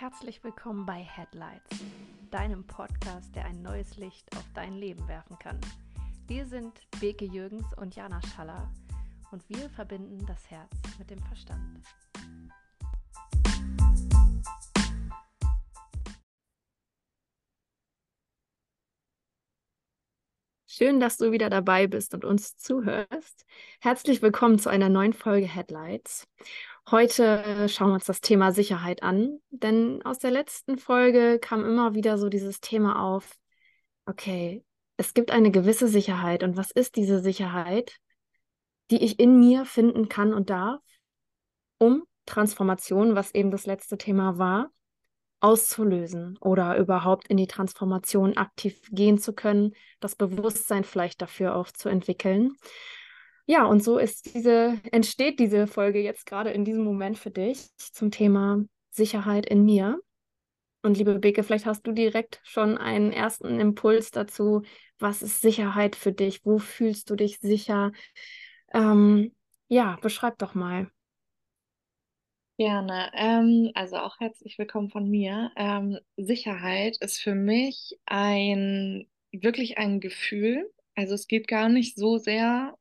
Herzlich willkommen bei Headlights, deinem Podcast, der ein neues Licht auf dein Leben werfen kann. Wir sind Beke Jürgens und Jana Schaller und wir verbinden das Herz mit dem Verstand. Schön, dass du wieder dabei bist und uns zuhörst. Herzlich willkommen zu einer neuen Folge Headlights. Heute schauen wir uns das Thema Sicherheit an, denn aus der letzten Folge kam immer wieder so dieses Thema auf, okay, es gibt eine gewisse Sicherheit und was ist diese Sicherheit, die ich in mir finden kann und darf, um Transformation, was eben das letzte Thema war, auszulösen oder überhaupt in die Transformation aktiv gehen zu können, das Bewusstsein vielleicht dafür auch zu entwickeln. Ja, und so ist diese, entsteht diese Folge jetzt gerade in diesem Moment für dich zum Thema Sicherheit in mir. Und liebe Beke, vielleicht hast du direkt schon einen ersten Impuls dazu. Was ist Sicherheit für dich? Wo fühlst du dich sicher? Ähm, ja, beschreib doch mal. Gerne. Ähm, also auch herzlich willkommen von mir. Ähm, Sicherheit ist für mich ein wirklich ein Gefühl. Also es geht gar nicht so sehr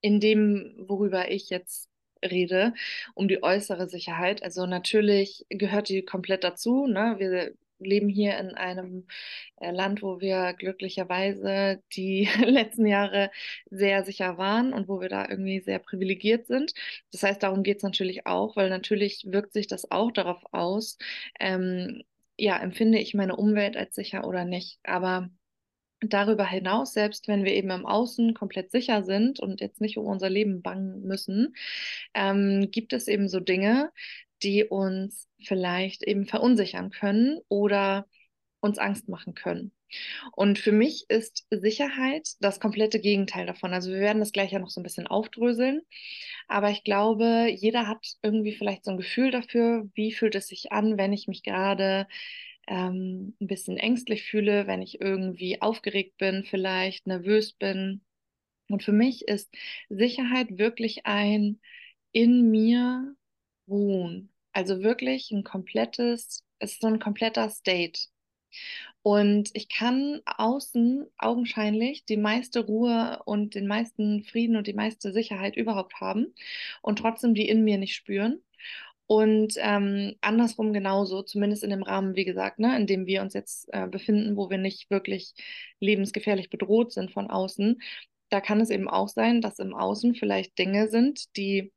in dem, worüber ich jetzt rede, um die äußere Sicherheit. Also natürlich gehört die komplett dazu. Ne? Wir leben hier in einem äh, Land, wo wir glücklicherweise die letzten Jahre sehr sicher waren und wo wir da irgendwie sehr privilegiert sind. Das heißt, darum geht es natürlich auch, weil natürlich wirkt sich das auch darauf aus, ähm, ja, empfinde ich meine Umwelt als sicher oder nicht. Aber darüber hinaus, selbst wenn wir eben im Außen komplett sicher sind und jetzt nicht um unser Leben bangen müssen, ähm, gibt es eben so Dinge, die uns vielleicht eben verunsichern können oder uns Angst machen können. Und für mich ist Sicherheit das komplette Gegenteil davon. Also wir werden das gleich ja noch so ein bisschen aufdröseln. Aber ich glaube, jeder hat irgendwie vielleicht so ein Gefühl dafür, wie fühlt es sich an, wenn ich mich gerade ähm, ein bisschen ängstlich fühle, wenn ich irgendwie aufgeregt bin, vielleicht nervös bin. Und für mich ist Sicherheit wirklich ein in mir ruhen. Also wirklich ein komplettes, es ist so ein kompletter State. Und ich kann außen augenscheinlich die meiste Ruhe und den meisten Frieden und die meiste Sicherheit überhaupt haben und trotzdem die in mir nicht spüren. Und ähm, andersrum genauso, zumindest in dem Rahmen, wie gesagt, ne, in dem wir uns jetzt äh, befinden, wo wir nicht wirklich lebensgefährlich bedroht sind von außen. Da kann es eben auch sein, dass im Außen vielleicht Dinge sind, die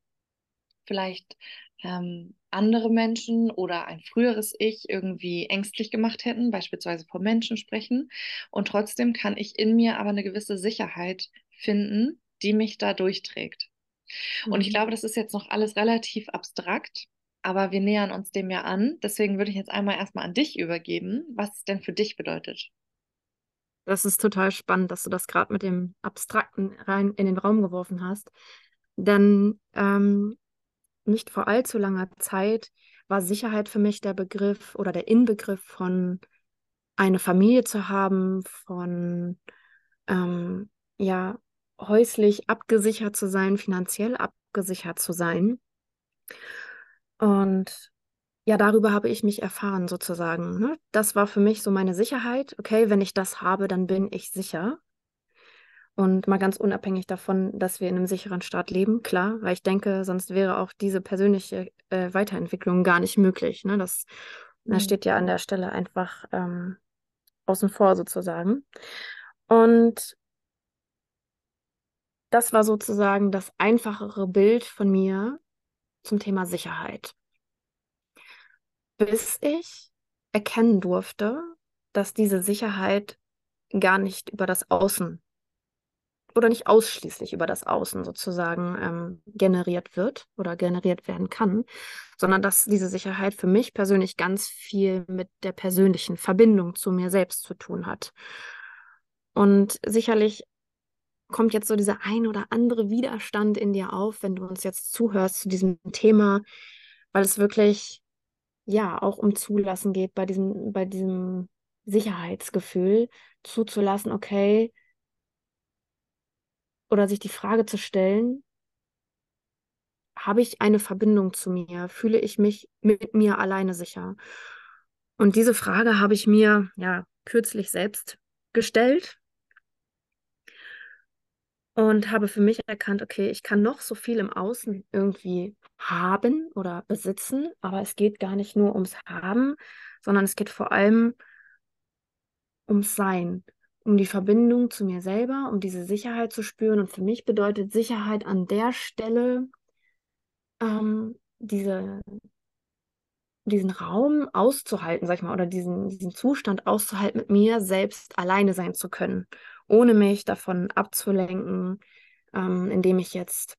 vielleicht ähm, andere Menschen oder ein früheres Ich irgendwie ängstlich gemacht hätten, beispielsweise vor Menschen sprechen. Und trotzdem kann ich in mir aber eine gewisse Sicherheit finden, die mich da durchträgt. Und ich mhm. glaube, das ist jetzt noch alles relativ abstrakt, aber wir nähern uns dem ja an. Deswegen würde ich jetzt einmal erstmal an dich übergeben, was es denn für dich bedeutet. Das ist total spannend, dass du das gerade mit dem Abstrakten rein in den Raum geworfen hast. Denn ähm, nicht vor allzu langer Zeit war Sicherheit für mich der Begriff oder der Inbegriff von eine Familie zu haben, von ähm, ja, häuslich abgesichert zu sein, finanziell abgesichert zu sein. Und ja, darüber habe ich mich erfahren sozusagen. Ne? Das war für mich so meine Sicherheit. Okay, wenn ich das habe, dann bin ich sicher. Und mal ganz unabhängig davon, dass wir in einem sicheren Staat leben, klar, weil ich denke, sonst wäre auch diese persönliche äh, Weiterentwicklung gar nicht möglich. Ne? Das, mhm. das steht ja an der Stelle einfach ähm, außen vor sozusagen. Und das war sozusagen das einfachere Bild von mir, zum Thema Sicherheit. Bis ich erkennen durfte, dass diese Sicherheit gar nicht über das Außen oder nicht ausschließlich über das Außen sozusagen ähm, generiert wird oder generiert werden kann, sondern dass diese Sicherheit für mich persönlich ganz viel mit der persönlichen Verbindung zu mir selbst zu tun hat. Und sicherlich kommt jetzt so dieser ein oder andere Widerstand in dir auf, wenn du uns jetzt zuhörst zu diesem Thema, weil es wirklich ja auch um Zulassen geht bei diesem, bei diesem Sicherheitsgefühl, zuzulassen, okay, oder sich die Frage zu stellen, habe ich eine Verbindung zu mir? Fühle ich mich mit mir alleine sicher? Und diese Frage habe ich mir ja kürzlich selbst gestellt und habe für mich erkannt, okay, ich kann noch so viel im Außen irgendwie haben oder besitzen, aber es geht gar nicht nur ums Haben, sondern es geht vor allem ums Sein, um die Verbindung zu mir selber, um diese Sicherheit zu spüren. Und für mich bedeutet Sicherheit an der Stelle ähm, diese, diesen Raum auszuhalten, sag ich mal, oder diesen, diesen Zustand auszuhalten, mit mir selbst alleine sein zu können, ohne mich davon abzulenken, ähm, indem ich jetzt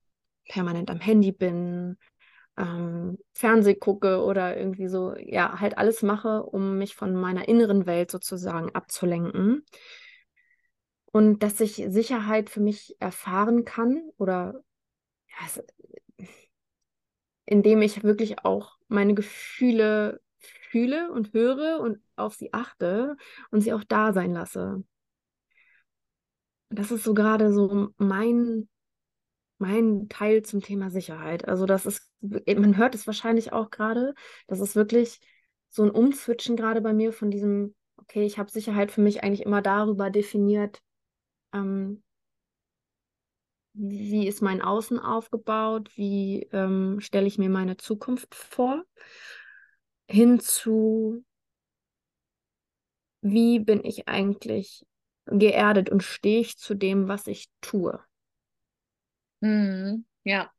permanent am Handy bin, ähm, Fernseh gucke oder irgendwie so, ja, halt alles mache, um mich von meiner inneren Welt sozusagen abzulenken. Und dass ich Sicherheit für mich erfahren kann oder ja, indem ich wirklich auch meine Gefühle fühle und höre und auf sie achte und sie auch da sein lasse. Das ist so gerade so mein, mein Teil zum Thema Sicherheit. Also das ist, man hört es wahrscheinlich auch gerade, das ist wirklich so ein Umswitchen gerade bei mir von diesem, okay, ich habe Sicherheit für mich eigentlich immer darüber definiert, ähm, wie ist mein Außen aufgebaut, wie ähm, stelle ich mir meine Zukunft vor, hin zu, wie bin ich eigentlich geerdet und stehe ich zu dem, was ich tue. Mhm, ja.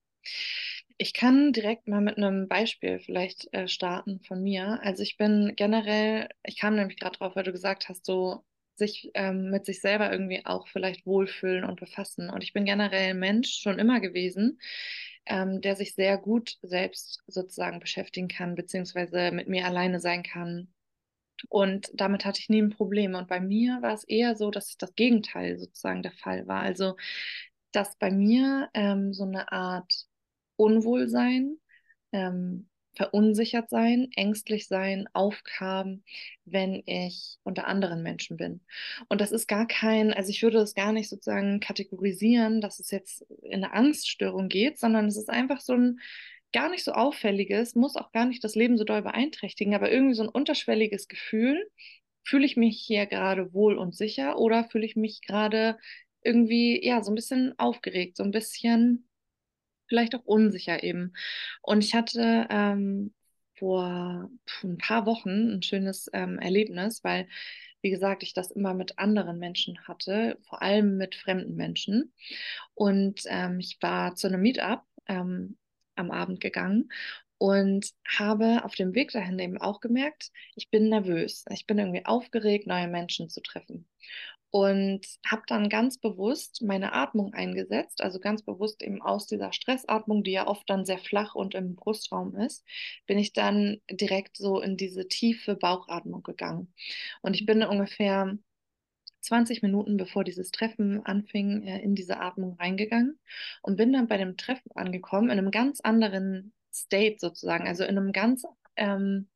Ich kann direkt mal mit einem Beispiel vielleicht äh, starten von mir. Also ich bin generell, ich kam nämlich gerade drauf, weil du gesagt hast, so sich ähm, mit sich selber irgendwie auch vielleicht wohlfühlen und befassen. Und ich bin generell Mensch schon immer gewesen, ähm, der sich sehr gut selbst sozusagen beschäftigen kann, beziehungsweise mit mir alleine sein kann. Und damit hatte ich nie ein Problem. Und bei mir war es eher so, dass das Gegenteil sozusagen der Fall war. Also, dass bei mir ähm, so eine Art Unwohlsein, ähm, verunsichert sein, ängstlich sein aufkam, wenn ich unter anderen Menschen bin. Und das ist gar kein, also ich würde das gar nicht sozusagen kategorisieren, dass es jetzt in eine Angststörung geht, sondern es ist einfach so ein gar nicht so auffälliges, muss auch gar nicht das Leben so doll beeinträchtigen, aber irgendwie so ein unterschwelliges Gefühl. Fühle ich mich hier gerade wohl und sicher oder fühle ich mich gerade irgendwie, ja, so ein bisschen aufgeregt, so ein bisschen vielleicht auch unsicher eben. Und ich hatte ähm, vor ein paar Wochen ein schönes ähm, Erlebnis, weil, wie gesagt, ich das immer mit anderen Menschen hatte, vor allem mit fremden Menschen. Und ähm, ich war zu einem Meetup ähm, am Abend gegangen und habe auf dem Weg dahin eben auch gemerkt, ich bin nervös. Ich bin irgendwie aufgeregt, neue Menschen zu treffen und habe dann ganz bewusst meine Atmung eingesetzt, also ganz bewusst eben aus dieser Stressatmung, die ja oft dann sehr flach und im Brustraum ist, bin ich dann direkt so in diese tiefe Bauchatmung gegangen. Und ich bin ungefähr 20 Minuten bevor dieses Treffen anfing, äh, in diese Atmung reingegangen und bin dann bei dem Treffen angekommen, in einem ganz anderen State sozusagen, also in einem ganz ähm,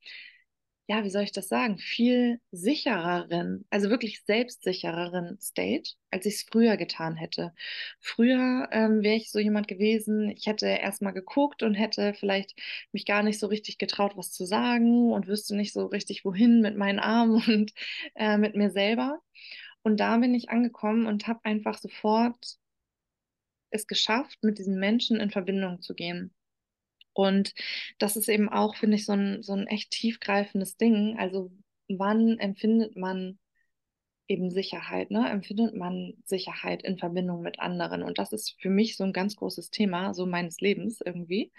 ja, wie soll ich das sagen, viel sichereren, also wirklich selbstsichereren State, als ich es früher getan hätte. Früher ähm, wäre ich so jemand gewesen, ich hätte erstmal geguckt und hätte vielleicht mich gar nicht so richtig getraut, was zu sagen und wüsste nicht so richtig, wohin mit meinen Armen und äh, mit mir selber. Und da bin ich angekommen und habe einfach sofort es geschafft, mit diesen Menschen in Verbindung zu gehen. Und das ist eben auch, finde ich, so ein, so ein echt tiefgreifendes Ding. Also wann empfindet man eben Sicherheit, ne? Empfindet man Sicherheit in Verbindung mit anderen? Und das ist für mich so ein ganz großes Thema, so meines Lebens irgendwie,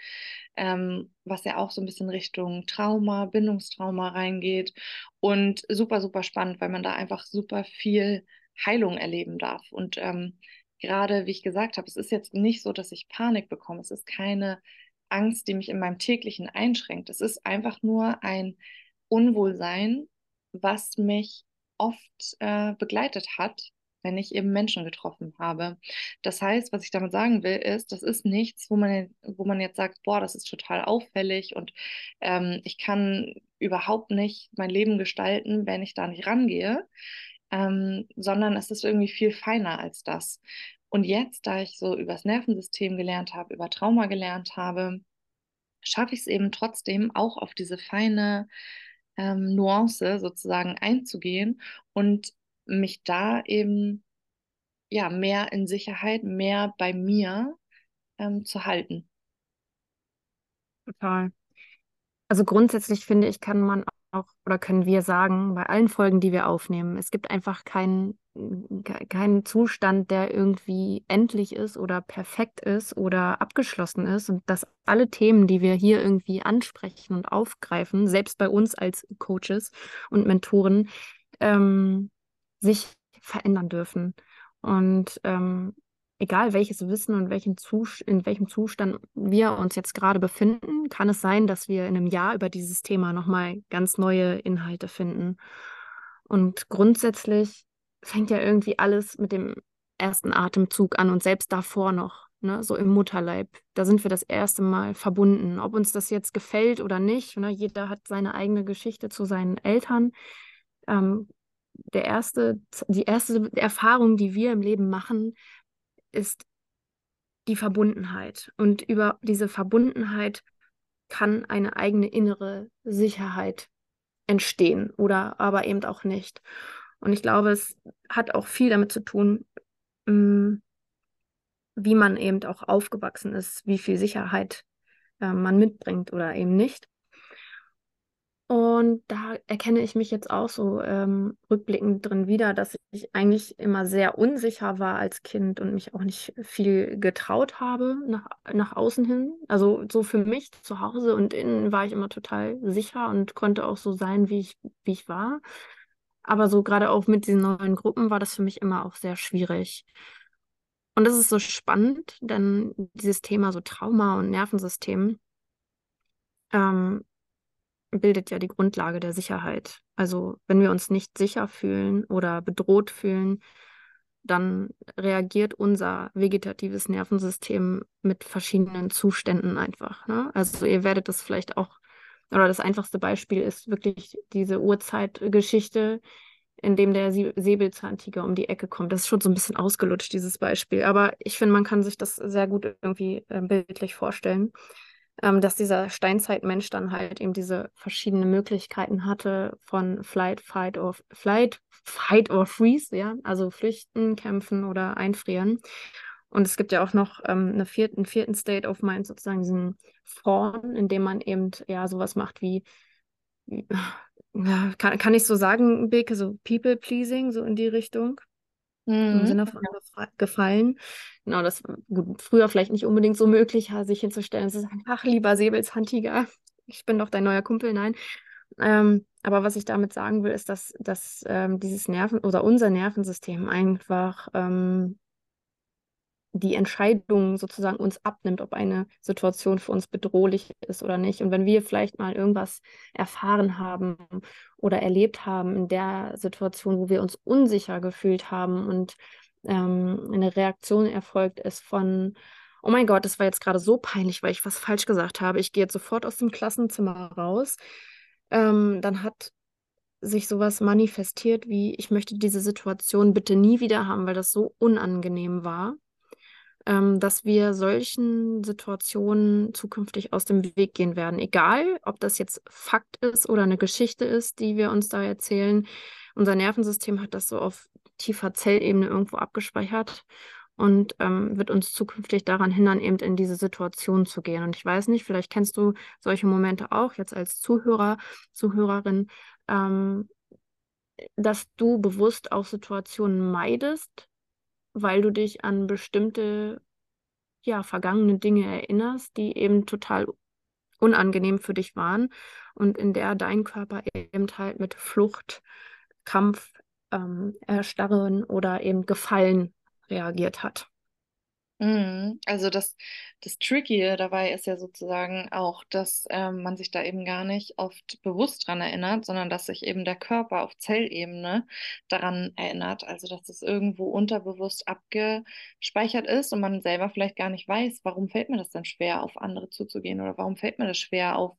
ähm, was ja auch so ein bisschen Richtung Trauma, Bindungstrauma reingeht. Und super, super spannend, weil man da einfach super viel Heilung erleben darf. Und ähm, gerade, wie ich gesagt habe, es ist jetzt nicht so, dass ich Panik bekomme. Es ist keine Angst, die mich in meinem täglichen einschränkt. Es ist einfach nur ein Unwohlsein, was mich oft äh, begleitet hat, wenn ich eben Menschen getroffen habe. Das heißt, was ich damit sagen will, ist, das ist nichts, wo man, wo man jetzt sagt, boah, das ist total auffällig und ähm, ich kann überhaupt nicht mein Leben gestalten, wenn ich da nicht rangehe, ähm, sondern es ist irgendwie viel feiner als das. Und jetzt, da ich so übers Nervensystem gelernt habe, über Trauma gelernt habe, schaffe ich es eben trotzdem auch auf diese feine ähm, Nuance sozusagen einzugehen und mich da eben ja mehr in Sicherheit, mehr bei mir ähm, zu halten. Total. Also grundsätzlich finde ich, kann man auch oder können wir sagen, bei allen Folgen, die wir aufnehmen, es gibt einfach keinen keinen Zustand, der irgendwie endlich ist oder perfekt ist oder abgeschlossen ist und dass alle Themen, die wir hier irgendwie ansprechen und aufgreifen, selbst bei uns als Coaches und Mentoren, ähm, sich verändern dürfen. Und ähm, egal welches Wissen und welchen in welchem Zustand wir uns jetzt gerade befinden, kann es sein, dass wir in einem Jahr über dieses Thema nochmal ganz neue Inhalte finden. Und grundsätzlich fängt ja irgendwie alles mit dem ersten Atemzug an und selbst davor noch, ne, so im Mutterleib. Da sind wir das erste Mal verbunden. Ob uns das jetzt gefällt oder nicht, ne, jeder hat seine eigene Geschichte zu seinen Eltern. Ähm, der erste, die erste Erfahrung, die wir im Leben machen, ist die Verbundenheit. Und über diese Verbundenheit kann eine eigene innere Sicherheit entstehen oder aber eben auch nicht. Und ich glaube, es hat auch viel damit zu tun, mm, wie man eben auch aufgewachsen ist, wie viel Sicherheit äh, man mitbringt oder eben nicht. Und da erkenne ich mich jetzt auch so ähm, rückblickend drin wieder, dass ich eigentlich immer sehr unsicher war als Kind und mich auch nicht viel getraut habe nach, nach außen hin. Also so für mich zu Hause und innen war ich immer total sicher und konnte auch so sein, wie ich, wie ich war. Aber so gerade auch mit diesen neuen Gruppen war das für mich immer auch sehr schwierig. Und das ist so spannend, denn dieses Thema so Trauma und Nervensystem ähm, bildet ja die Grundlage der Sicherheit. Also wenn wir uns nicht sicher fühlen oder bedroht fühlen, dann reagiert unser vegetatives Nervensystem mit verschiedenen Zuständen einfach. Ne? Also ihr werdet das vielleicht auch, oder das einfachste Beispiel ist wirklich diese Urzeitgeschichte, in dem der Säbelzahntiger um die Ecke kommt. Das ist schon so ein bisschen ausgelutscht, dieses Beispiel. Aber ich finde, man kann sich das sehr gut irgendwie äh, bildlich vorstellen ähm, dass dieser Steinzeitmensch dann halt eben diese verschiedenen Möglichkeiten hatte von Flight, Fight or Flight, Fight or Freeze, ja, also flüchten, kämpfen oder einfrieren. Und es gibt ja auch noch ähm, eine vierten, einen vierten State of Mind, sozusagen diesen Fawn, in dem man eben ja sowas macht wie, ja, kann, kann ich so sagen, Beke, so People-Pleasing, so in die Richtung. Mhm. Im Sinne von gefallen. Genau, das gut, früher vielleicht nicht unbedingt so möglich, sich hinzustellen und zu sagen, ach, lieber Säbelzahntiger, ich bin doch dein neuer Kumpel. Nein. Ähm, aber was ich damit sagen will, ist, dass, dass ähm, dieses Nerven oder unser Nervensystem einfach ähm, die Entscheidung sozusagen uns abnimmt, ob eine Situation für uns bedrohlich ist oder nicht. Und wenn wir vielleicht mal irgendwas erfahren haben oder erlebt haben in der Situation, wo wir uns unsicher gefühlt haben und ähm, eine Reaktion erfolgt ist von, oh mein Gott, das war jetzt gerade so peinlich, weil ich was falsch gesagt habe, ich gehe jetzt sofort aus dem Klassenzimmer raus, ähm, dann hat sich sowas manifestiert wie, ich möchte diese Situation bitte nie wieder haben, weil das so unangenehm war ähm, dass wir solchen Situationen zukünftig aus dem Weg gehen werden. Egal, ob das jetzt Fakt ist oder eine Geschichte ist, die wir uns da erzählen. Unser Nervensystem hat das so auf tiefer Zellebene irgendwo abgespeichert und ähm, wird uns zukünftig daran hindern, eben in diese Situation zu gehen. Und ich weiß nicht, vielleicht kennst du solche Momente auch jetzt als Zuhörer, Zuhörerin, ähm, dass du bewusst auch Situationen meidest, weil du dich an bestimmte, ja, vergangene Dinge erinnerst, die eben total unangenehm für dich waren und in der dein Körper eben halt mit Flucht, Kampf, ähm, Erstarren oder eben Gefallen reagiert hat. Mhm. Also das, das Tricky dabei ist ja sozusagen auch, dass ähm, man sich da eben gar nicht oft bewusst dran erinnert, sondern dass sich eben der Körper auf Zellebene daran erinnert. Also dass es irgendwo unterbewusst abgespeichert ist und man selber vielleicht gar nicht weiß, warum fällt mir das denn schwer, auf andere zuzugehen oder warum fällt mir das schwer, auf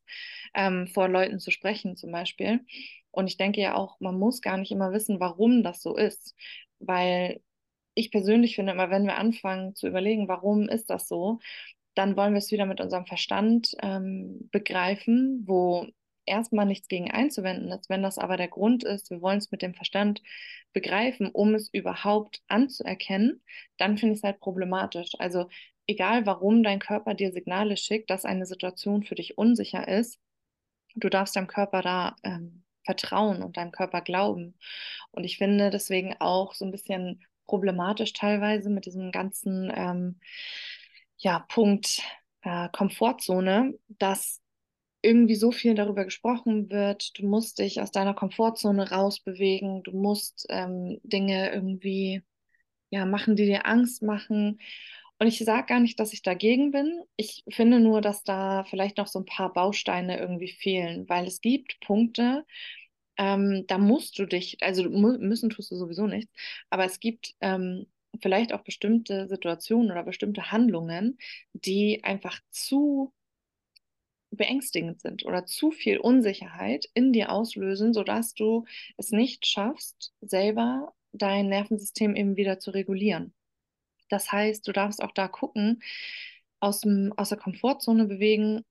ähm, vor Leuten zu sprechen zum Beispiel. Und ich denke ja auch, man muss gar nicht immer wissen, warum das so ist, weil ich persönlich finde immer, wenn wir anfangen zu überlegen, warum ist das so, dann wollen wir es wieder mit unserem Verstand ähm, begreifen, wo erstmal nichts gegen einzuwenden ist. Wenn das aber der Grund ist, wir wollen es mit dem Verstand begreifen, um es überhaupt anzuerkennen, dann finde ich es halt problematisch. Also egal, warum dein Körper dir Signale schickt, dass eine Situation für dich unsicher ist, du darfst deinem Körper da ähm, vertrauen und deinem Körper glauben. Und ich finde deswegen auch so ein bisschen problematisch teilweise mit diesem ganzen ähm, ja, Punkt äh, Komfortzone, dass irgendwie so viel darüber gesprochen wird, du musst dich aus deiner Komfortzone rausbewegen, du musst ähm, Dinge irgendwie ja, machen, die dir Angst machen. Und ich sage gar nicht, dass ich dagegen bin. Ich finde nur, dass da vielleicht noch so ein paar Bausteine irgendwie fehlen, weil es gibt Punkte, ähm, da musst du dich, also mu müssen tust du sowieso nichts, aber es gibt ähm, vielleicht auch bestimmte Situationen oder bestimmte Handlungen, die einfach zu beängstigend sind oder zu viel Unsicherheit in dir auslösen, sodass du es nicht schaffst, selber dein Nervensystem eben wieder zu regulieren. Das heißt, du darfst auch da gucken, aus, dem, aus der Komfortzone bewegen,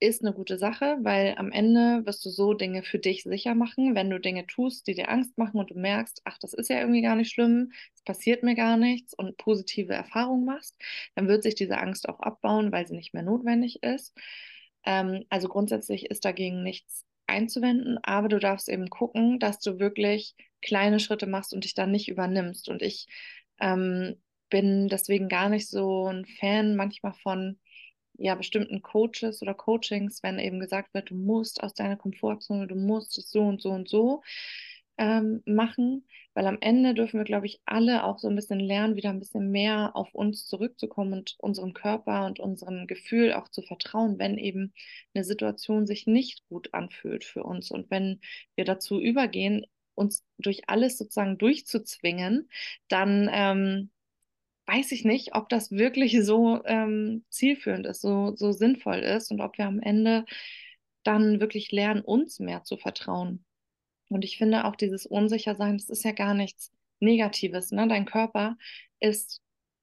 ist eine gute Sache, weil am Ende wirst du so Dinge für dich sicher machen, wenn du Dinge tust, die dir Angst machen und du merkst, ach, das ist ja irgendwie gar nicht schlimm, es passiert mir gar nichts und positive Erfahrungen machst, dann wird sich diese Angst auch abbauen, weil sie nicht mehr notwendig ist. Ähm, also grundsätzlich ist dagegen nichts einzuwenden, aber du darfst eben gucken, dass du wirklich kleine Schritte machst und dich dann nicht übernimmst. Und ich ähm, bin deswegen gar nicht so ein Fan manchmal von ja, bestimmten Coaches oder Coachings, wenn eben gesagt wird, du musst aus deiner Komfortzone, du musst es so und so und so ähm, machen, weil am Ende dürfen wir, glaube ich, alle auch so ein bisschen lernen, wieder ein bisschen mehr auf uns zurückzukommen und unserem Körper und unserem Gefühl auch zu vertrauen, wenn eben eine Situation sich nicht gut anfühlt für uns. Und wenn wir dazu übergehen, uns durch alles sozusagen durchzuzwingen, dann ähm, weiß ich nicht, ob das wirklich so ähm, zielführend ist, so, so sinnvoll ist und ob wir am Ende dann wirklich lernen, uns mehr zu vertrauen. Und ich finde auch dieses Unsichersein, das ist ja gar nichts Negatives. Ne? Dein Körper ist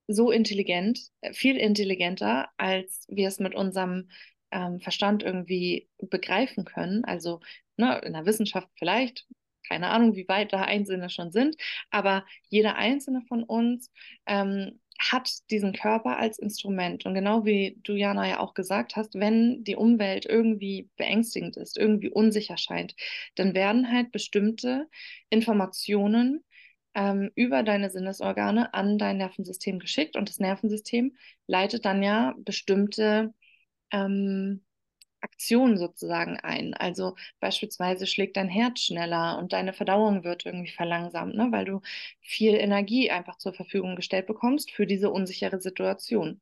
so intelligent, äh, viel intelligenter, als wir es mit unserem ähm, Verstand irgendwie begreifen können. Also ne, in der Wissenschaft vielleicht, keine Ahnung, wie weit da Einzelne schon sind, aber jeder einzelne von uns ähm, hat diesen Körper als Instrument. Und genau wie du, Jana, ja auch gesagt hast, wenn die Umwelt irgendwie beängstigend ist, irgendwie unsicher scheint, dann werden halt bestimmte Informationen ähm, über deine Sinnesorgane an dein Nervensystem geschickt. Und das Nervensystem leitet dann ja bestimmte ähm, Aktion sozusagen ein. Also beispielsweise schlägt dein Herz schneller und deine Verdauung wird irgendwie verlangsamt, ne? weil du viel Energie einfach zur Verfügung gestellt bekommst für diese unsichere Situation.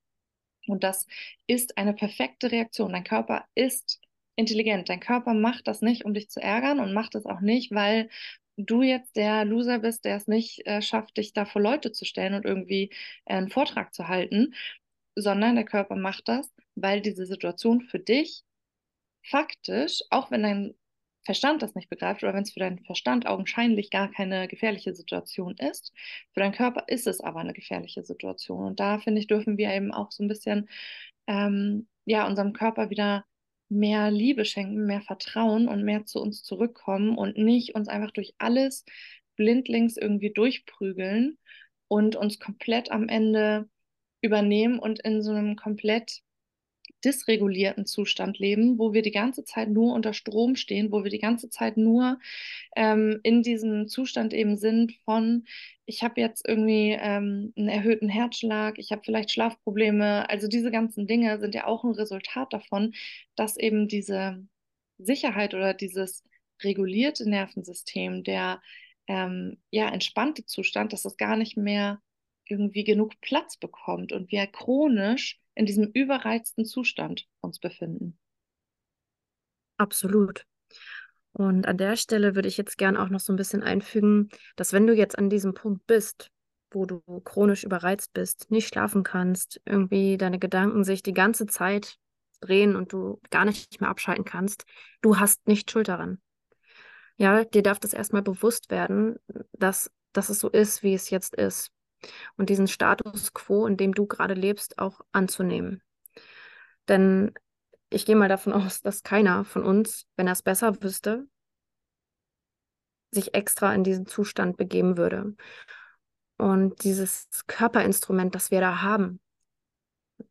Und das ist eine perfekte Reaktion. Dein Körper ist intelligent. Dein Körper macht das nicht, um dich zu ärgern und macht es auch nicht, weil du jetzt der Loser bist, der es nicht äh, schafft, dich da vor Leute zu stellen und irgendwie äh, einen Vortrag zu halten, sondern der Körper macht das, weil diese Situation für dich faktisch, auch wenn dein Verstand das nicht begreift oder wenn es für deinen Verstand augenscheinlich gar keine gefährliche Situation ist, für deinen Körper ist es aber eine gefährliche Situation. Und da finde ich, dürfen wir eben auch so ein bisschen ähm, ja, unserem Körper wieder mehr Liebe schenken, mehr Vertrauen und mehr zu uns zurückkommen und nicht uns einfach durch alles blindlings irgendwie durchprügeln und uns komplett am Ende übernehmen und in so einem komplett dysregulierten Zustand leben, wo wir die ganze Zeit nur unter Strom stehen, wo wir die ganze Zeit nur ähm, in diesem Zustand eben sind von, ich habe jetzt irgendwie ähm, einen erhöhten Herzschlag, ich habe vielleicht Schlafprobleme. Also diese ganzen Dinge sind ja auch ein Resultat davon, dass eben diese Sicherheit oder dieses regulierte Nervensystem, der ähm, ja entspannte Zustand, dass das gar nicht mehr irgendwie genug Platz bekommt und wir chronisch in diesem überreizten Zustand uns befinden. Absolut. Und an der Stelle würde ich jetzt gern auch noch so ein bisschen einfügen, dass wenn du jetzt an diesem Punkt bist, wo du chronisch überreizt bist, nicht schlafen kannst, irgendwie deine Gedanken sich die ganze Zeit drehen und du gar nicht mehr abschalten kannst, du hast nicht Schuld daran. Ja, dir darf das erstmal bewusst werden, dass, dass es so ist, wie es jetzt ist und diesen Status quo, in dem du gerade lebst, auch anzunehmen. Denn ich gehe mal davon aus, dass keiner von uns, wenn er es besser wüsste, sich extra in diesen Zustand begeben würde. Und dieses Körperinstrument, das wir da haben,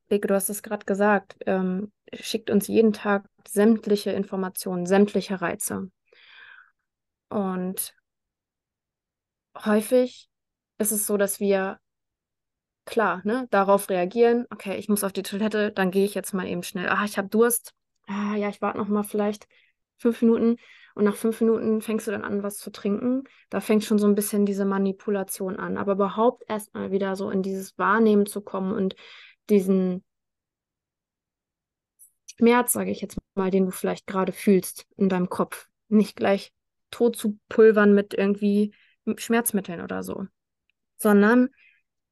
Beke, du hast es gerade gesagt, ähm, schickt uns jeden Tag sämtliche Informationen, sämtliche Reize. Und häufig ist es so, dass wir klar, ne, darauf reagieren, okay, ich muss auf die Toilette, dann gehe ich jetzt mal eben schnell. Ah, ich habe Durst. Ah, ja, ich warte noch mal vielleicht fünf Minuten und nach fünf Minuten fängst du dann an, was zu trinken. Da fängt schon so ein bisschen diese Manipulation an. Aber überhaupt erstmal wieder so in dieses Wahrnehmen zu kommen und diesen Schmerz, sage ich jetzt mal, den du vielleicht gerade fühlst in deinem Kopf, nicht gleich tot zu pulvern mit irgendwie Schmerzmitteln oder so, sondern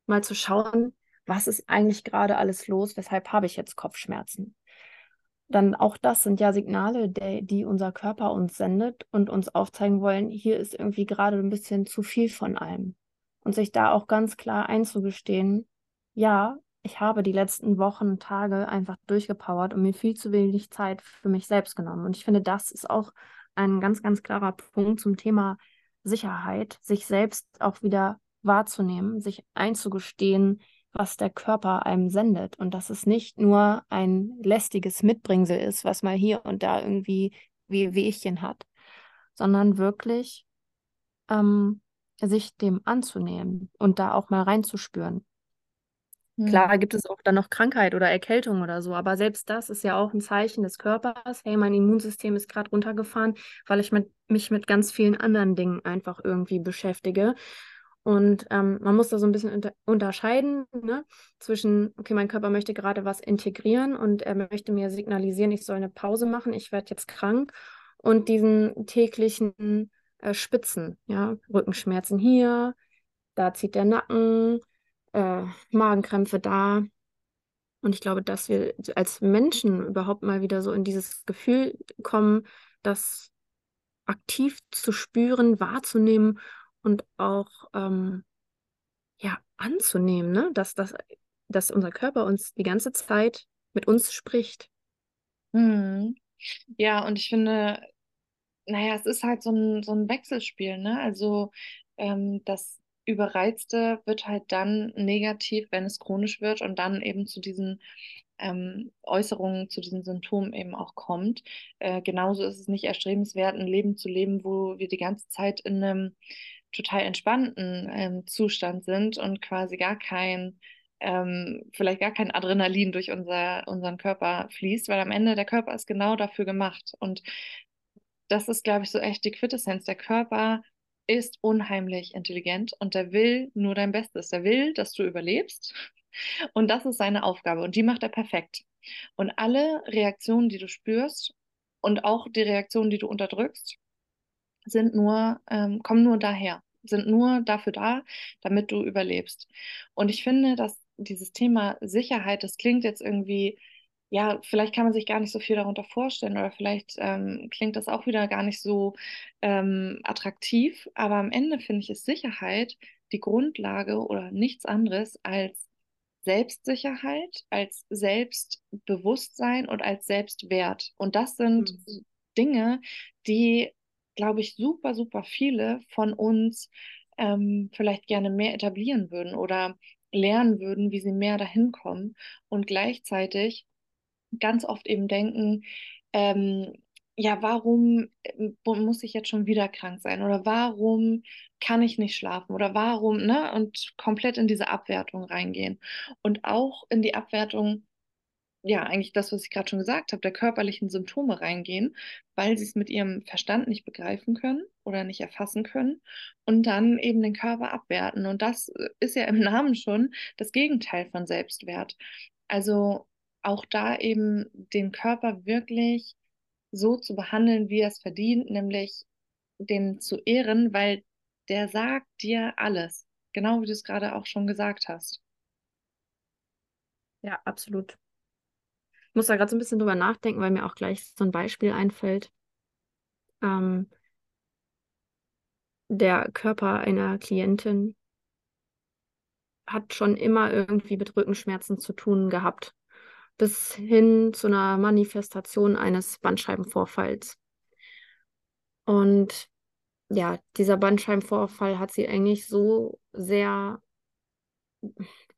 mal zu schauen, was ist eigentlich gerade alles los, weshalb habe ich jetzt Kopfschmerzen. Dann auch das sind ja Signale, die, unser Körper uns sendet und uns aufzeigen wollen, hier ist irgendwie gerade ein bisschen zu viel von allem. Und sich da auch ganz klar einzugestehen, ja, ich habe die letzten Wochen, Tage einfach durchgepowert und mir viel zu wenig Zeit für mich selbst genommen. Und ich finde, das ist auch ein ganz, ganz klarer Punkt zum Thema Sicherheit, sich selbst auch wieder wahrzunehmen, sich einzugestehen, was der Körper einem sendet und dass es nicht nur ein lästiges Mitbringsel ist, was mal hier und da irgendwie wie Wehchen hat, sondern wirklich ähm, sich dem anzunehmen und da auch mal reinzuspüren. Hm. Klar gibt es auch dann noch Krankheit oder Erkältung oder so, aber selbst das ist ja auch ein Zeichen des Körpers. Hey, mein Immunsystem ist gerade runtergefahren, weil ich mit, mich mit ganz vielen anderen Dingen einfach irgendwie beschäftige. Und ähm, man muss da so ein bisschen unter unterscheiden ne? zwischen, okay, mein Körper möchte gerade was integrieren und er möchte mir signalisieren, ich soll eine Pause machen, ich werde jetzt krank und diesen täglichen äh, Spitzen, ja, Rückenschmerzen hier, da zieht der Nacken, äh, Magenkrämpfe da. Und ich glaube, dass wir als Menschen überhaupt mal wieder so in dieses Gefühl kommen, das aktiv zu spüren, wahrzunehmen und auch ähm, ja, anzunehmen, ne? dass, dass, dass unser Körper uns die ganze Zeit mit uns spricht. Hm. Ja, und ich finde, naja, es ist halt so ein, so ein Wechselspiel, ne? Also ähm, das Überreizte wird halt dann negativ, wenn es chronisch wird und dann eben zu diesen ähm, Äußerungen, zu diesen Symptomen eben auch kommt. Äh, genauso ist es nicht erstrebenswert, ein Leben zu leben, wo wir die ganze Zeit in einem total entspannten ähm, Zustand sind und quasi gar kein, ähm, vielleicht gar kein Adrenalin durch unser, unseren Körper fließt, weil am Ende der Körper ist genau dafür gemacht. Und das ist, glaube ich, so echt die Quintessenz. Der Körper ist unheimlich intelligent und der will nur dein Bestes. Der will, dass du überlebst. Und das ist seine Aufgabe und die macht er perfekt. Und alle Reaktionen, die du spürst und auch die Reaktionen, die du unterdrückst, sind nur, ähm, kommen nur daher, sind nur dafür da, damit du überlebst. Und ich finde, dass dieses Thema Sicherheit, das klingt jetzt irgendwie ja, vielleicht kann man sich gar nicht so viel darunter vorstellen oder vielleicht ähm, klingt das auch wieder gar nicht so ähm, attraktiv, aber am Ende finde ich, ist Sicherheit die Grundlage oder nichts anderes als Selbstsicherheit, als Selbstbewusstsein und als Selbstwert. Und das sind mhm. Dinge, die, glaube ich, super, super viele von uns ähm, vielleicht gerne mehr etablieren würden oder lernen würden, wie sie mehr dahin kommen. Und gleichzeitig ganz oft eben denken, ähm, ja, warum äh, muss ich jetzt schon wieder krank sein? Oder warum kann ich nicht schlafen? Oder warum, ne? Und komplett in diese Abwertung reingehen. Und auch in die Abwertung, ja, eigentlich das, was ich gerade schon gesagt habe, der körperlichen Symptome reingehen, weil sie es mit ihrem Verstand nicht begreifen können oder nicht erfassen können und dann eben den Körper abwerten. Und das äh, ist ja im Namen schon das Gegenteil von Selbstwert. Also auch da eben den Körper wirklich so zu behandeln, wie er es verdient, nämlich den zu ehren, weil der sagt dir alles. Genau wie du es gerade auch schon gesagt hast. Ja, absolut. Ich muss da gerade so ein bisschen drüber nachdenken, weil mir auch gleich so ein Beispiel einfällt. Ähm, der Körper einer Klientin hat schon immer irgendwie mit Rückenschmerzen zu tun gehabt. bis hin zu einer Manifestation eines Bandscheibenvorfalls. Und ja, dieser Bandscheibenvorfall hat sie eigentlich so sehr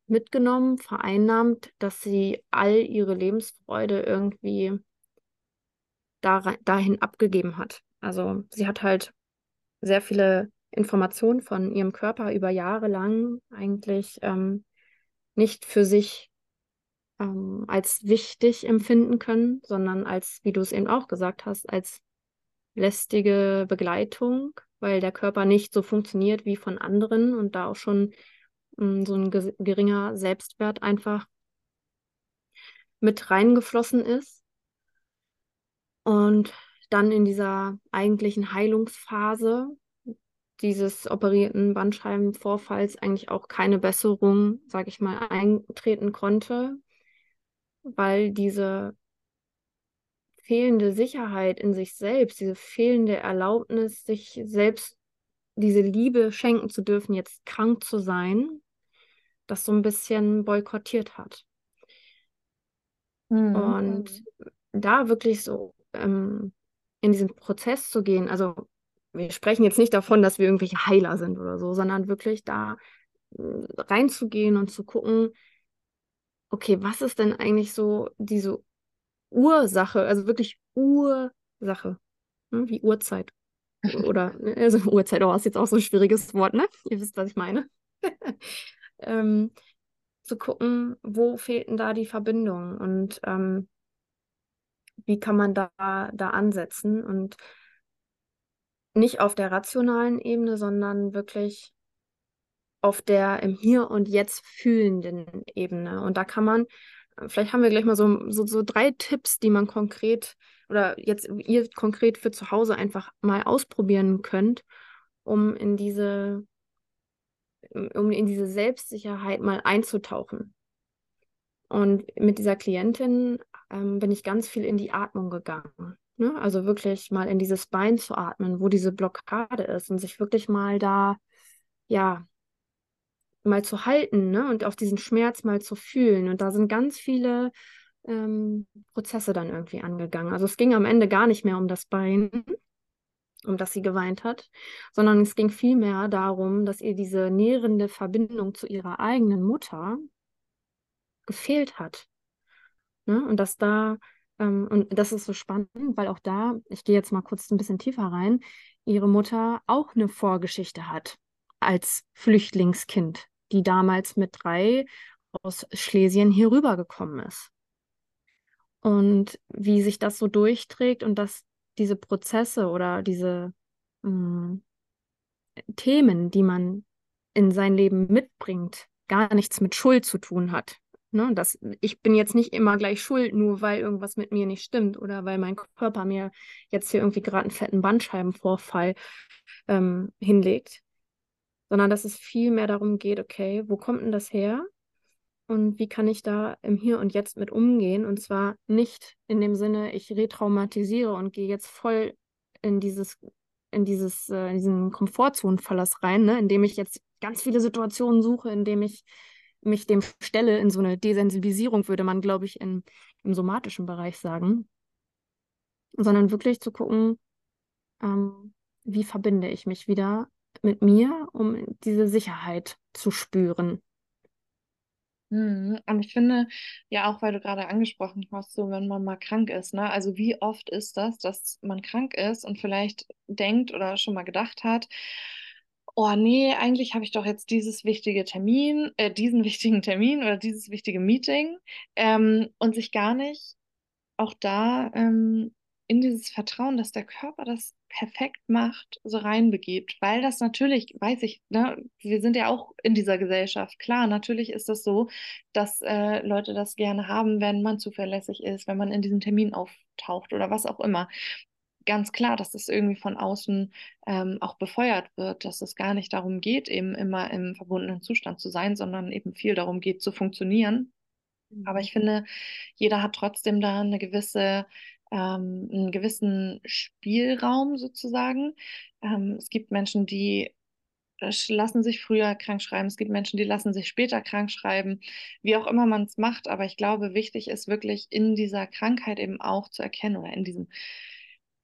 mitgenommen, vereinnahmt, dass sie all ihre Lebensfreude irgendwie dahin abgegeben hat. Also sie hat halt sehr viele Informationen von ihrem Körper über Jahre lang eigentlich ähm, nicht für sich ähm, als wichtig empfinden können, sondern als, wie du es eben auch gesagt hast, als lästige Begleitung, weil der Körper nicht so funktioniert wie von anderen und da auch schon so ein geringer Selbstwert einfach mit reingeflossen ist. Und dann in dieser eigentlichen Heilungsphase dieses operierten Bandscheibenvorfalls eigentlich auch keine Besserung, sage ich mal, eintreten konnte, weil diese fehlende Sicherheit in sich selbst, diese fehlende Erlaubnis, sich selbst diese Liebe schenken zu dürfen, jetzt krank zu sein, das so ein bisschen boykottiert hat. Mhm. Und da wirklich so ähm, in diesen Prozess zu gehen, also wir sprechen jetzt nicht davon, dass wir irgendwelche Heiler sind oder so, sondern wirklich da äh, reinzugehen und zu gucken, okay, was ist denn eigentlich so diese Ursache, also wirklich Ursache, ne? wie Uhrzeit. Oder, ne, also Uhrzeit, oh, ist jetzt auch so ein schwieriges Wort, ne? Ihr wisst, was ich meine. Ähm, zu gucken, wo fehlt denn da die Verbindung und ähm, wie kann man da, da ansetzen und nicht auf der rationalen Ebene, sondern wirklich auf der im Hier und Jetzt fühlenden Ebene. Und da kann man, vielleicht haben wir gleich mal so, so, so drei Tipps, die man konkret oder jetzt ihr konkret für zu Hause einfach mal ausprobieren könnt, um in diese, um in diese Selbstsicherheit mal einzutauchen. Und mit dieser Klientin ähm, bin ich ganz viel in die Atmung gegangen. Ne? Also wirklich mal in dieses Bein zu atmen, wo diese Blockade ist und sich wirklich mal da, ja, mal zu halten ne? und auf diesen Schmerz mal zu fühlen. Und da sind ganz viele ähm, Prozesse dann irgendwie angegangen. Also es ging am Ende gar nicht mehr um das Bein, um das sie geweint hat, sondern es ging vielmehr darum, dass ihr diese nährende Verbindung zu ihrer eigenen Mutter gefehlt hat. Ne? Und dass da ähm, und das ist so spannend, weil auch da, ich gehe jetzt mal kurz ein bisschen tiefer rein, ihre Mutter auch eine Vorgeschichte hat als Flüchtlingskind, die damals mit drei aus Schlesien hier rübergekommen ist. Und wie sich das so durchträgt und dass diese Prozesse oder diese mh, mm, Themen, die man in sein Leben mitbringt, gar nichts mit Schuld zu tun hat. Ne, das, ich bin jetzt nicht immer gleich schuld, nur weil irgendwas mit mir nicht stimmt oder weil mein Körper mir jetzt hier irgendwie gerade einen fetten Bandscheibenvorfall ähm, hinlegt, sondern dass es viel mehr darum geht, okay, wo kommt denn das her? Und wie kann ich da im Hier und Jetzt mit umgehen? Und zwar nicht in dem Sinne, ich retraumatisiere und gehe jetzt voll in dieses, in dieses, äh, in diesen Komfortzonenverlass rein, ne? indem ich jetzt ganz viele Situationen suche, indem ich mich dem stelle in so eine Desensibilisierung, würde man, glaube ich, in, im somatischen Bereich sagen. Sondern wirklich zu gucken, ähm, wie verbinde ich mich wieder mit mir, um diese Sicherheit zu spüren. Mhm. Und ich finde, ja, auch weil du gerade angesprochen hast, so wenn man mal krank ist, ne? Also wie oft ist das, dass man krank ist und vielleicht denkt oder schon mal gedacht hat, oh nee, eigentlich habe ich doch jetzt dieses wichtige Termin, äh, diesen wichtigen Termin oder dieses wichtige Meeting ähm, und sich gar nicht auch da ähm, in dieses Vertrauen, dass der Körper das perfekt macht, so reinbegibt. Weil das natürlich, weiß ich, ne, wir sind ja auch in dieser Gesellschaft. Klar, natürlich ist das so, dass äh, Leute das gerne haben, wenn man zuverlässig ist, wenn man in diesem Termin auftaucht oder was auch immer ganz klar, dass das irgendwie von außen ähm, auch befeuert wird, dass es gar nicht darum geht, eben immer im verbundenen Zustand zu sein, sondern eben viel darum geht, zu funktionieren. Mhm. Aber ich finde, jeder hat trotzdem da eine gewisse, ähm, einen gewissen Spielraum sozusagen. Ähm, es gibt Menschen, die lassen sich früher krank schreiben, es gibt Menschen, die lassen sich später krank schreiben, wie auch immer man es macht. Aber ich glaube, wichtig ist wirklich in dieser Krankheit eben auch zu erkennen oder in diesem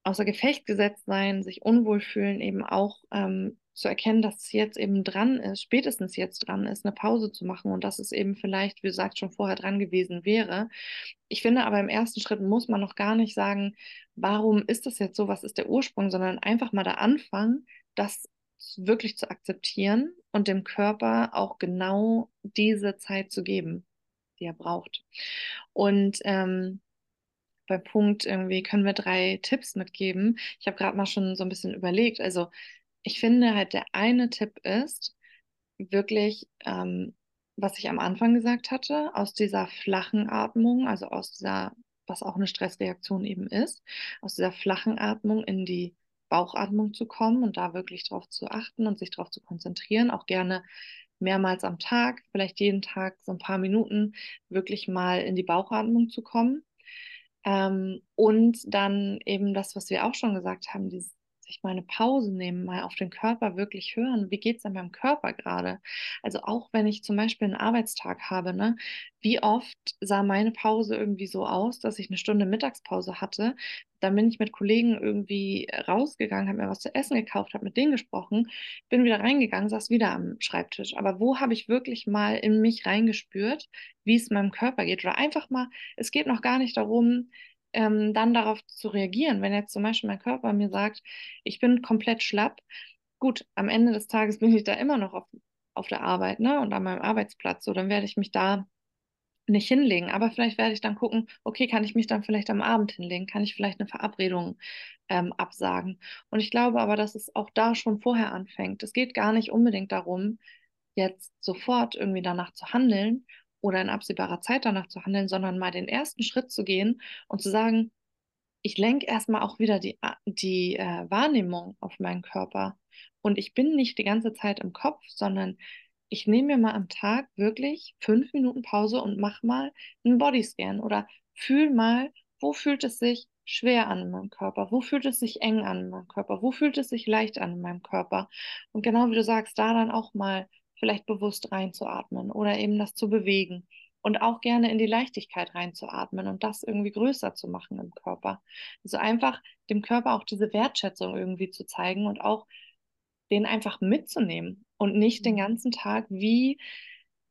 außer Gefecht gesetzt sein, sich unwohl fühlen, eben auch ähm, zu erkennen, dass es jetzt eben dran ist, spätestens jetzt dran ist, eine Pause zu machen und dass es eben vielleicht, wie gesagt, schon vorher dran gewesen wäre. Ich finde aber im ersten Schritt muss man noch gar nicht sagen, warum ist das jetzt so, was ist der Ursprung, sondern einfach mal da anfangen, das wirklich zu akzeptieren und dem Körper auch genau diese Zeit zu geben, die er braucht. Und ähm, bei Punkt irgendwie können wir drei Tipps mitgeben. Ich habe gerade mal schon so ein bisschen überlegt. Also ich finde halt, der eine Tipp ist wirklich, ähm, was ich am Anfang gesagt hatte, aus dieser flachen Atmung, also aus dieser, was auch eine Stressreaktion eben ist, aus dieser flachen Atmung in die Bauchatmung zu kommen und da wirklich drauf zu achten und sich darauf zu konzentrieren, auch gerne mehrmals am Tag, vielleicht jeden Tag so ein paar Minuten wirklich mal in die Bauchatmung zu kommen. Ähm, und dann eben das, was wir auch schon gesagt haben, dieses sich mal eine Pause nehmen, mal auf den Körper wirklich hören, wie geht es an meinem Körper gerade? Also auch wenn ich zum Beispiel einen Arbeitstag habe, ne, wie oft sah meine Pause irgendwie so aus, dass ich eine Stunde Mittagspause hatte, dann bin ich mit Kollegen irgendwie rausgegangen, habe mir was zu essen gekauft, habe mit denen gesprochen, bin wieder reingegangen, saß wieder am Schreibtisch. Aber wo habe ich wirklich mal in mich reingespürt, wie es meinem Körper geht? Oder einfach mal, es geht noch gar nicht darum, ähm, dann darauf zu reagieren. Wenn jetzt zum Beispiel mein Körper mir sagt, ich bin komplett schlapp, gut, am Ende des Tages bin ich da immer noch auf, auf der Arbeit ne, und an meinem Arbeitsplatz, so dann werde ich mich da nicht hinlegen. Aber vielleicht werde ich dann gucken, okay, kann ich mich dann vielleicht am Abend hinlegen? Kann ich vielleicht eine Verabredung ähm, absagen? Und ich glaube aber, dass es auch da schon vorher anfängt. Es geht gar nicht unbedingt darum, jetzt sofort irgendwie danach zu handeln oder in absehbarer Zeit danach zu handeln, sondern mal den ersten Schritt zu gehen und zu sagen, ich lenke erstmal auch wieder die, die äh, Wahrnehmung auf meinen Körper. Und ich bin nicht die ganze Zeit im Kopf, sondern ich nehme mir mal am Tag wirklich fünf Minuten Pause und mache mal einen Bodyscan oder fühl mal, wo fühlt es sich schwer an in meinem Körper, wo fühlt es sich eng an in meinem Körper, wo fühlt es sich leicht an in meinem Körper. Und genau wie du sagst, da dann auch mal vielleicht bewusst reinzuatmen oder eben das zu bewegen und auch gerne in die Leichtigkeit reinzuatmen und das irgendwie größer zu machen im Körper. Also einfach dem Körper auch diese Wertschätzung irgendwie zu zeigen und auch den einfach mitzunehmen und nicht den mhm. ganzen Tag wie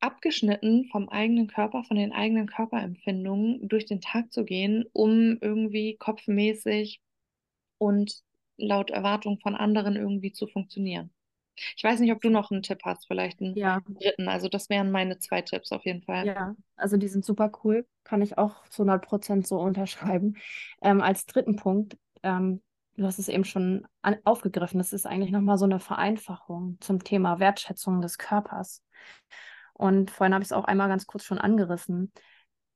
abgeschnitten vom eigenen Körper, von den eigenen Körperempfindungen durch den Tag zu gehen, um irgendwie kopfmäßig und laut Erwartung von anderen irgendwie zu funktionieren. Ich weiß nicht, ob du noch einen Tipp hast, vielleicht einen ja. dritten. Also das wären meine zwei Tipps auf jeden Fall. Ja, also die sind super cool. Kann ich auch zu 100 Prozent so unterschreiben. Ähm, als dritten Punkt, ähm, du hast es eben schon an, aufgegriffen, das ist eigentlich nochmal so eine Vereinfachung zum Thema Wertschätzung des Körpers. Und vorhin habe ich es auch einmal ganz kurz schon angerissen.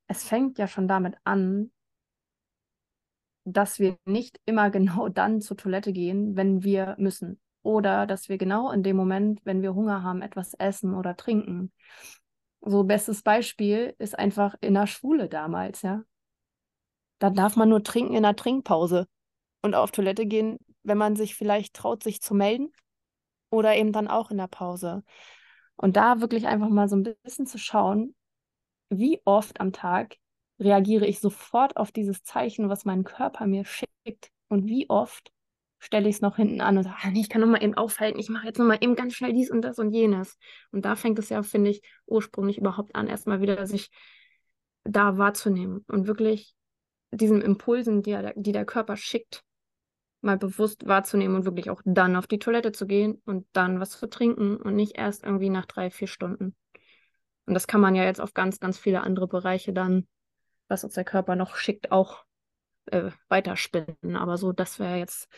Es fängt ja schon damit an, dass wir nicht immer genau dann zur Toilette gehen, wenn wir müssen oder dass wir genau in dem Moment, wenn wir Hunger haben, etwas essen oder trinken. So bestes Beispiel ist einfach in der Schule damals, ja. Da darf man nur trinken in der Trinkpause und auf Toilette gehen, wenn man sich vielleicht traut, sich zu melden oder eben dann auch in der Pause. Und da wirklich einfach mal so ein bisschen zu schauen, wie oft am Tag reagiere ich sofort auf dieses Zeichen, was mein Körper mir schickt und wie oft stelle ich es noch hinten an und sage, ah, nee, ich kann noch mal eben aufhalten, ich mache jetzt noch mal eben ganz schnell dies und das und jenes. Und da fängt es ja, finde ich, ursprünglich überhaupt an, erstmal wieder sich da wahrzunehmen und wirklich diesen Impulsen, die, der, die der Körper schickt, mal bewusst wahrzunehmen und wirklich auch dann auf die Toilette zu gehen und dann was zu trinken und nicht erst irgendwie nach drei, vier Stunden. Und das kann man ja jetzt auf ganz, ganz viele andere Bereiche dann, was uns der Körper noch schickt, auch äh, weiterspinnen. Aber so, das wäre jetzt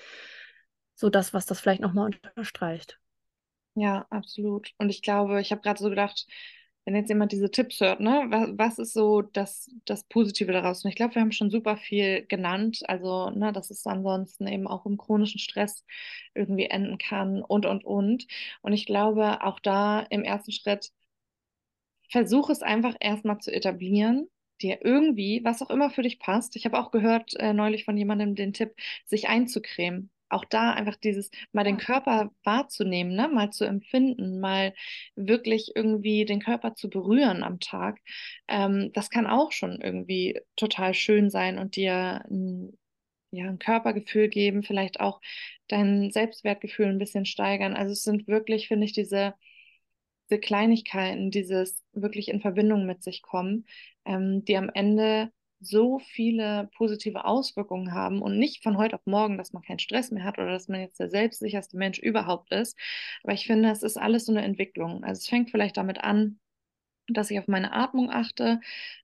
so das, was das vielleicht nochmal unterstreicht. Ja, absolut. Und ich glaube, ich habe gerade so gedacht, wenn jetzt jemand diese Tipps hört, ne, was, was ist so das, das Positive daraus? Und ich glaube, wir haben schon super viel genannt. Also, ne, dass es ansonsten eben auch im chronischen Stress irgendwie enden kann und, und, und. Und ich glaube, auch da im ersten Schritt, versuche es einfach erstmal zu etablieren, dir irgendwie, was auch immer für dich passt. Ich habe auch gehört äh, neulich von jemandem den Tipp, sich einzucremen auch da einfach dieses, mal den Körper wahrzunehmen, ne? mal zu empfinden, mal wirklich irgendwie den Körper zu berühren am Tag, ähm, das kann auch schon irgendwie total schön sein und dir ein, ja, ein Körpergefühl geben, vielleicht auch dein Selbstwertgefühl ein bisschen steigern. Also es sind wirklich, finde ich, diese, diese Kleinigkeiten, dieses wirklich in Verbindung mit sich kommen, ähm, die am Ende so viele positive Auswirkungen haben und nicht von heute auf morgen, dass man keinen Stress mehr hat oder dass man jetzt der selbstsicherste Mensch überhaupt ist. Aber ich finde, es ist alles so eine Entwicklung. Also es fängt vielleicht damit an, dass ich auf meine Atmung achte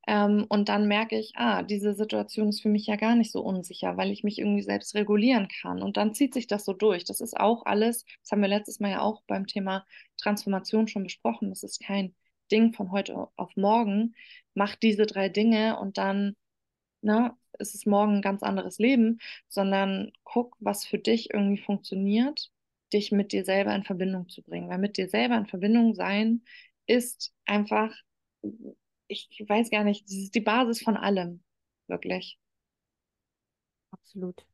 ähm, und dann merke ich, ah, diese Situation ist für mich ja gar nicht so unsicher, weil ich mich irgendwie selbst regulieren kann und dann zieht sich das so durch. Das ist auch alles, das haben wir letztes Mal ja auch beim Thema Transformation schon besprochen, das ist kein Ding von heute auf morgen. Mach diese drei Dinge und dann ne, ist es morgen ein ganz anderes Leben, sondern guck, was für dich irgendwie funktioniert, dich mit dir selber in Verbindung zu bringen. Weil mit dir selber in Verbindung sein ist einfach, ich weiß gar nicht, das ist die Basis von allem, wirklich. Absolut.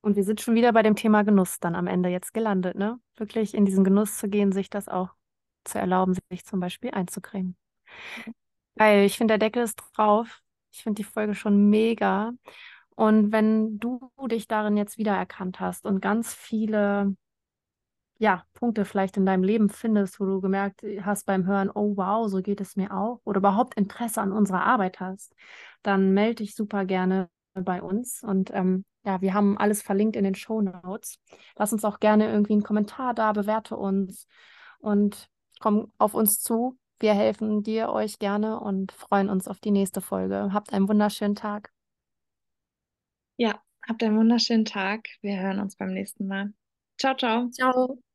Und wir sind schon wieder bei dem Thema Genuss dann am Ende jetzt gelandet, ne? Wirklich in diesen Genuss zu gehen, sich das auch zu erlauben, sich zum Beispiel einzucremen. Weil ich finde, der Deckel ist drauf. Ich finde die Folge schon mega. Und wenn du dich darin jetzt wiedererkannt hast und ganz viele ja, Punkte vielleicht in deinem Leben findest, wo du gemerkt hast beim Hören, oh wow, so geht es mir auch, oder überhaupt Interesse an unserer Arbeit hast, dann melde dich super gerne bei uns. Und ähm, ja, wir haben alles verlinkt in den Show Notes. Lass uns auch gerne irgendwie einen Kommentar da, bewerte uns und komm auf uns zu. Wir helfen dir, euch gerne und freuen uns auf die nächste Folge. Habt einen wunderschönen Tag. Ja, habt einen wunderschönen Tag. Wir hören uns beim nächsten Mal. Ciao, ciao. Ciao.